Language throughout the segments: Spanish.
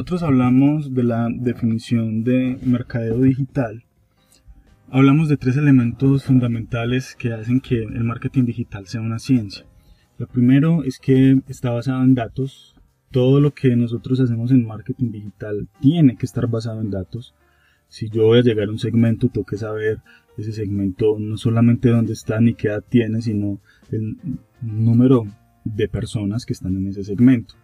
nosotros hablamos de la definición de mercadeo digital, hablamos de tres elementos fundamentales que hacen que el marketing digital sea una ciencia. Lo primero es que está basado en datos. Todo lo que nosotros hacemos en marketing digital tiene que estar basado en datos. Si yo voy a llegar a un segmento, tengo que saber ese segmento no solamente dónde está ni qué edad tiene, sino el número de personas que están en ese segmento.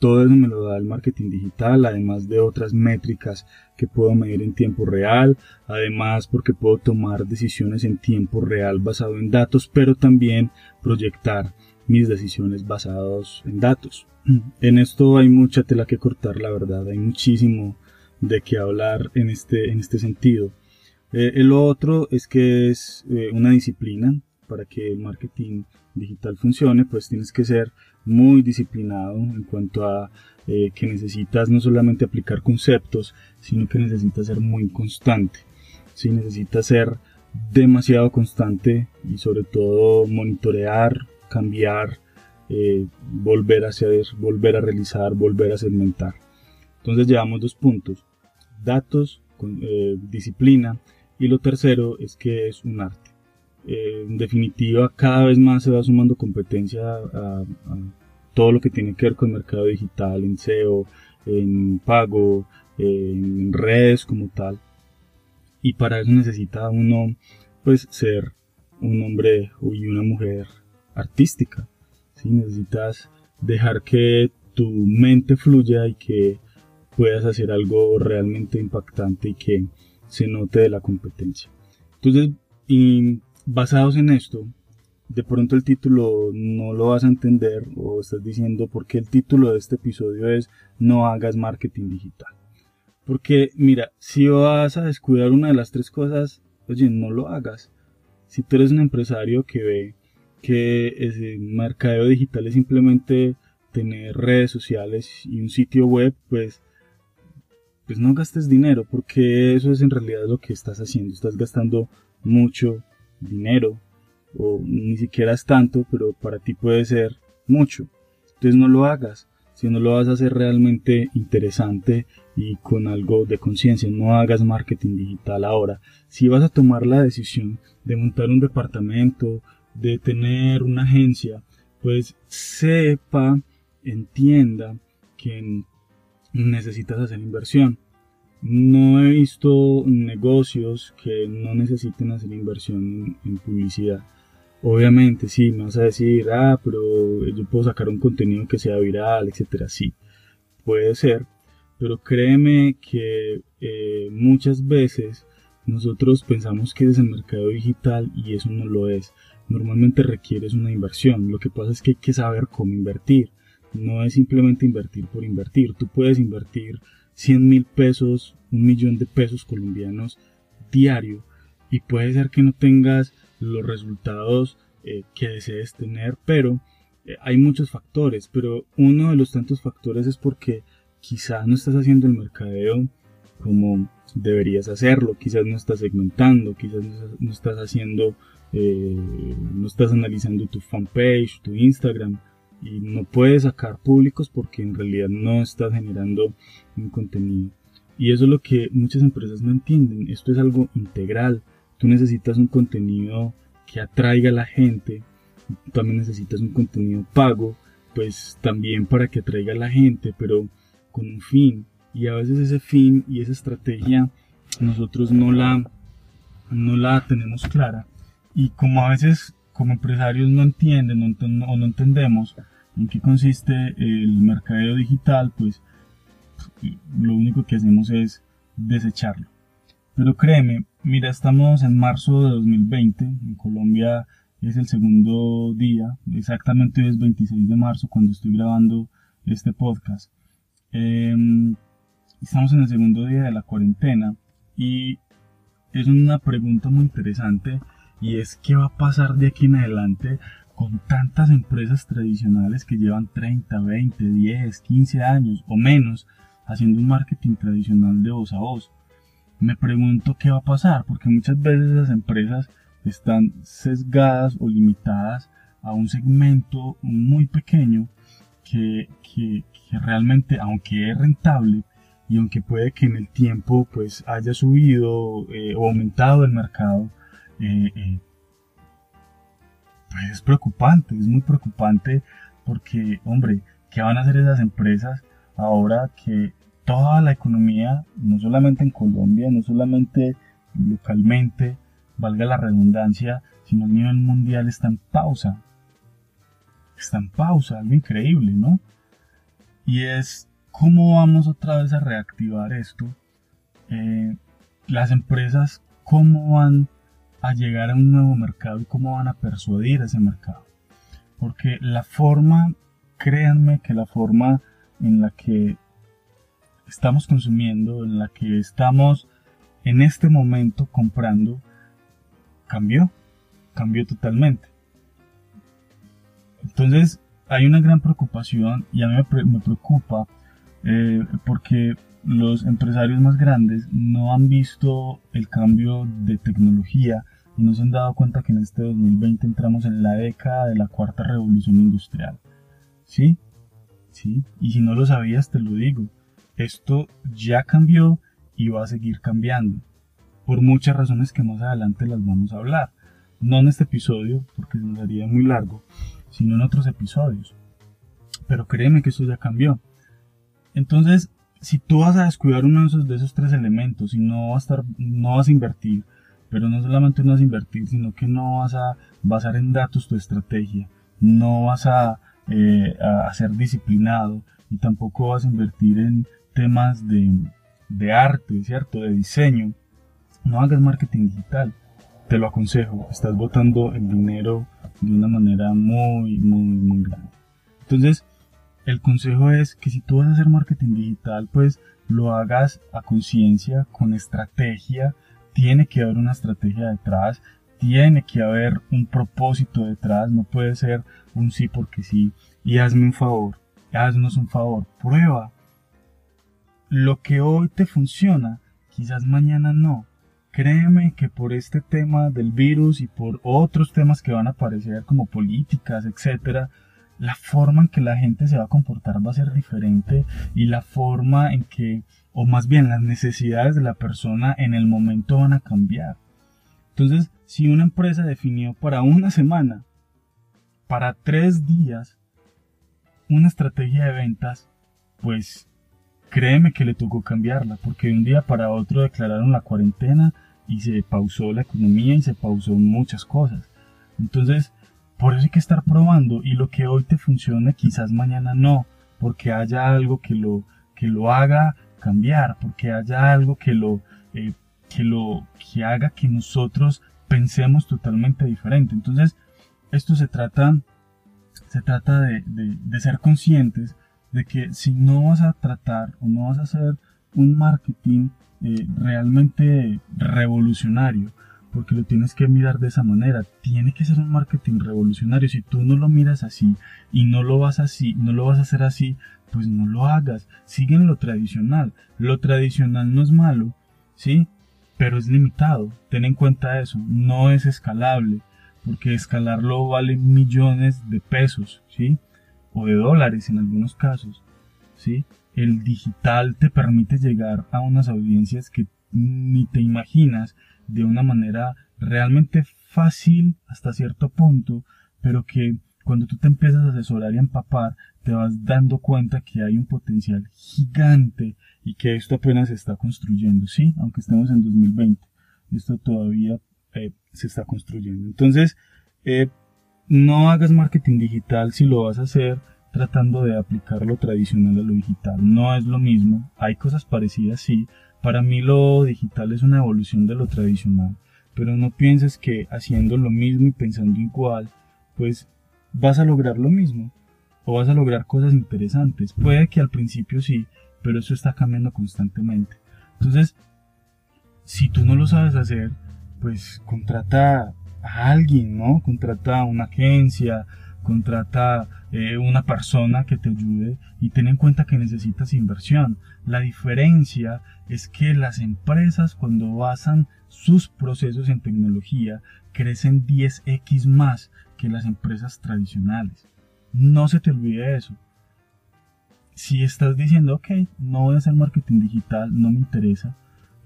Todo eso me lo da el marketing digital, además de otras métricas que puedo medir en tiempo real, además porque puedo tomar decisiones en tiempo real basado en datos, pero también proyectar mis decisiones basadas en datos. En esto hay mucha tela que cortar, la verdad, hay muchísimo de qué hablar en este, en este sentido. Eh, el otro es que es eh, una disciplina para que el marketing digital funcione, pues tienes que ser muy disciplinado en cuanto a eh, que necesitas no solamente aplicar conceptos, sino que necesitas ser muy constante. Si necesitas ser demasiado constante y sobre todo monitorear, cambiar, eh, volver a hacer, volver a realizar, volver a segmentar. Entonces llevamos dos puntos, datos, eh, disciplina y lo tercero es que es un arte. Eh, en definitiva, cada vez más se va sumando competencia a, todo lo que tiene que ver con el mercado digital, en SEO, en pago, en redes como tal. Y para eso necesita uno, pues, ser un hombre y una mujer artística. si Necesitas dejar que tu mente fluya y que puedas hacer algo realmente impactante y que se note de la competencia. Entonces, y basados en esto, de pronto el título no lo vas a entender o estás diciendo porque el título de este episodio es No hagas marketing digital. Porque mira, si vas a descuidar una de las tres cosas, oye, no lo hagas. Si tú eres un empresario que ve que el mercadeo digital es simplemente tener redes sociales y un sitio web, pues, pues no gastes dinero, porque eso es en realidad lo que estás haciendo. Estás gastando mucho dinero, o ni siquiera es tanto, pero para ti puede ser mucho. Entonces no lo hagas, si no lo vas a hacer realmente interesante y con algo de conciencia, no hagas marketing digital ahora. Si vas a tomar la decisión de montar un departamento, de tener una agencia, pues sepa, entienda que necesitas hacer inversión. No he visto negocios que no necesiten hacer inversión en, publicidad. Obviamente, sí, me vas a decir, ah, pero yo puedo sacar un contenido que sea viral, etcétera. Sí, puede ser, pero créeme que eh, muchas veces nosotros pensamos que es el mercado digital y eso no lo es. Normalmente requieres una inversión. Lo que pasa es que hay que saber cómo invertir. No es simplemente invertir por invertir. Tú puedes invertir 100 mil pesos, un millón de pesos colombianos diario. Y puede ser que no tengas los resultados eh, que desees tener, pero eh, hay muchos factores, pero uno de los tantos factores es porque quizás no estás haciendo el mercadeo como deberías hacerlo, quizás no estás segmentando, quizás no estás haciendo, eh, no estás analizando tu fanpage, tu Instagram, y no puedes sacar públicos porque en realidad no estás generando un contenido. Y eso es lo que muchas empresas no entienden. Esto es algo integral. Tú necesitas un contenido que atraiga a la gente. también necesitas un contenido pago, pues también para que atraiga a la gente, pero con un fin. Y a veces ese fin y esa estrategia nosotros no la, no la tenemos clara. Y como a veces como empresarios no entienden o no entendemos en qué consiste el mercadeo digital, pues lo único que hacemos es desecharlo. Pero créeme, mira, estamos en marzo de 2020, en Colombia es el segundo día, exactamente es 26 de marzo cuando estoy grabando este podcast. Em, estamos en el segundo día de la cuarentena y es una pregunta muy interesante y es qué va a pasar de aquí en adelante con tantas empresas tradicionales que llevan 30, 20, 10, 15 años o menos haciendo un marketing tradicional de voz a voz. Me pregunto qué va a pasar, porque muchas veces esas empresas están sesgadas o limitadas a un segmento muy pequeño que, realmente, aunque es rentable, y aunque puede que en el tiempo pues haya subido eh, o aumentado el mercado, eh, pues es preocupante, es muy preocupante porque, hombre, ¿qué van a hacer esas empresas ahora que toda la economía, no solamente en Colombia, no solamente localmente, valga la redundancia, sino a nivel mundial está en pausa? Está en pausa, algo increíble, ¿no? Y es cómo vamos otra vez a reactivar esto. Eh, las empresas, cómo van a llegar a un nuevo mercado y cómo van a persuadir a ese mercado. Porque la forma, créanme que la forma en la que estamos consumiendo, en la que estamos en este momento comprando, cambió, cambió totalmente. Entonces hay una gran preocupación y a mí me preocupa eh, porque los empresarios más grandes no han visto el cambio de tecnología y no se han dado cuenta que en este 2020 entramos en la década de la cuarta revolución industrial. ¿Sí? ¿Sí? Y si no lo sabías, te lo digo. Esto ya cambió y va a seguir cambiando. Por muchas razones que más adelante las vamos a hablar. No en este episodio, porque se nos haría muy largo, sino en otros episodios. Pero créeme que esto ya cambió. Entonces, si tú vas a descuidar uno de esos, de esos tres elementos y no vas a estar, no vas a invertir, pero no solamente no vas a invertir, sino que no vas a basar en datos tu estrategia, no vas a, eh, a ser disciplinado y tampoco vas a invertir en temas de, de arte, ¿cierto? De diseño. No hagas marketing digital. Te lo aconsejo. Estás botando el dinero de una manera muy, muy, muy grande. Entonces, el consejo es que si tú vas a hacer marketing digital, pues lo hagas a conciencia, con estrategia. Tiene que haber una estrategia detrás, tiene que haber un propósito detrás, no puede ser un sí porque sí. Y hazme un favor, haznos un favor, prueba. Lo que hoy te funciona, quizás mañana no. Créeme que por este tema del virus y por otros temas que van a aparecer como políticas, etcétera, la forma en que la gente se va a comportar va a ser diferente y la forma en que, o más bien las necesidades de la persona en el momento van a cambiar. Entonces, si una empresa definió para una semana, para tres días, una estrategia de ventas, pues créeme que le tocó cambiarla, porque de un día para otro declararon la cuarentena y se pausó la economía y se pausó muchas cosas. Entonces, por eso hay que estar probando y lo que hoy te funcione quizás mañana no, porque haya algo que lo, que lo haga cambiar, porque haya algo que lo, eh, que lo, que haga que nosotros pensemos totalmente diferente. Entonces, esto se trata, se trata de, de ser conscientes de que si no vas a tratar o no vas a hacer un marketing eh, realmente revolucionario, porque lo tienes que mirar de esa manera. Tiene que ser un marketing revolucionario. Si tú no lo miras así y no lo vas así, no lo vas a hacer así, pues no lo hagas. Sigue en lo tradicional. Lo tradicional no es malo, ¿sí? Pero es limitado. Ten en cuenta eso. No es escalable, porque escalarlo vale millones de pesos, ¿sí? O de dólares en algunos casos, ¿sí? El digital te permite llegar a unas audiencias que ni te imaginas de una manera realmente fácil hasta cierto punto, pero que cuando tú te empiezas a asesorar y a empapar, te vas dando cuenta que hay un potencial gigante y que esto apenas se está construyendo, ¿sí? Aunque estemos en 2020, esto todavía eh, se está construyendo. Entonces, eh, no hagas marketing digital si lo vas a hacer tratando de aplicar lo tradicional a lo digital. No es lo mismo, hay cosas parecidas, sí, para mí lo digital es una evolución de lo tradicional, pero no pienses que haciendo lo mismo y pensando igual, pues vas a lograr lo mismo o vas a lograr cosas interesantes. Puede que al principio sí, pero eso está cambiando constantemente. Entonces, si tú no lo sabes hacer, pues contrata a alguien, ¿no? Contrata a una agencia, contrata eh, una persona que te ayude y ten en cuenta que necesitas inversión. La diferencia es que las empresas cuando basan sus procesos en tecnología crecen 10x más que las empresas tradicionales. No se te olvide eso. si estás diciendo, ok, no voy a hacer marketing digital, no me interesa,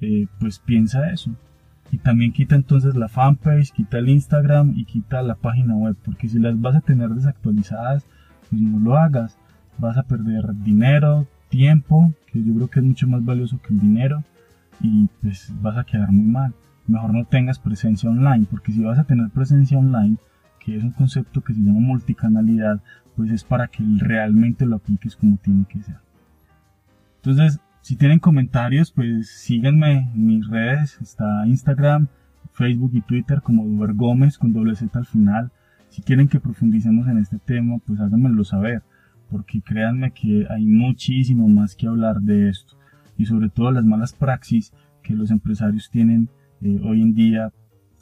eh, pues piensa eso. Y también quita entonces la fanpage, quita el Instagram y quita la página web, porque si las vas a tener desactualizadas, pues no lo hagas. Vas a perder dinero, tiempo, que yo creo que es mucho más valioso que el dinero, y pues vas a quedar muy mal. Mejor no tengas presencia online, porque si vas a tener presencia online, que es un concepto que se llama multicanalidad, pues es para que realmente lo apliques como tiene que ser. Entonces, si tienen comentarios, pues síganme en mis redes, está Instagram, Facebook y Twitter como Duber Gómez con doble Z al final. Si quieren que profundicemos en este tema, pues háganmelo saber, porque créanme que hay muchísimo más que hablar de esto y sobre todo las malas praxis que los empresarios tienen eh, hoy en día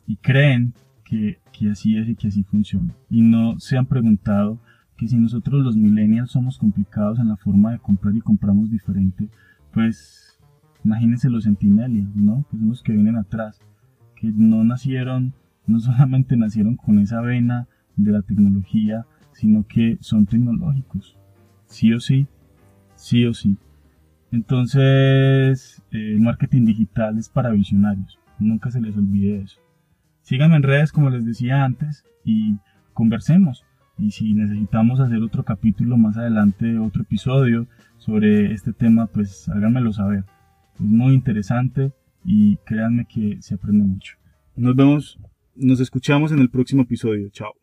y creen que, que así es y que así funciona. Y no se han preguntado que si nosotros los millennials somos complicados en la forma de comprar y compramos diferente, pues imagínense los centinelias, ¿no? Que son los que vienen atrás, que no nacieron, no solamente nacieron con esa vena de la tecnología, sino que son tecnológicos, sí o sí, sí o sí. Entonces, el marketing digital es para visionarios, nunca se les olvide eso. Síganme en redes como les decía antes y conversemos. Y si necesitamos hacer otro capítulo más adelante, otro episodio sobre este tema, pues háganmelo saber. Es muy interesante y créanme que se aprende mucho. Nos vemos, nos escuchamos en el próximo episodio. Chao.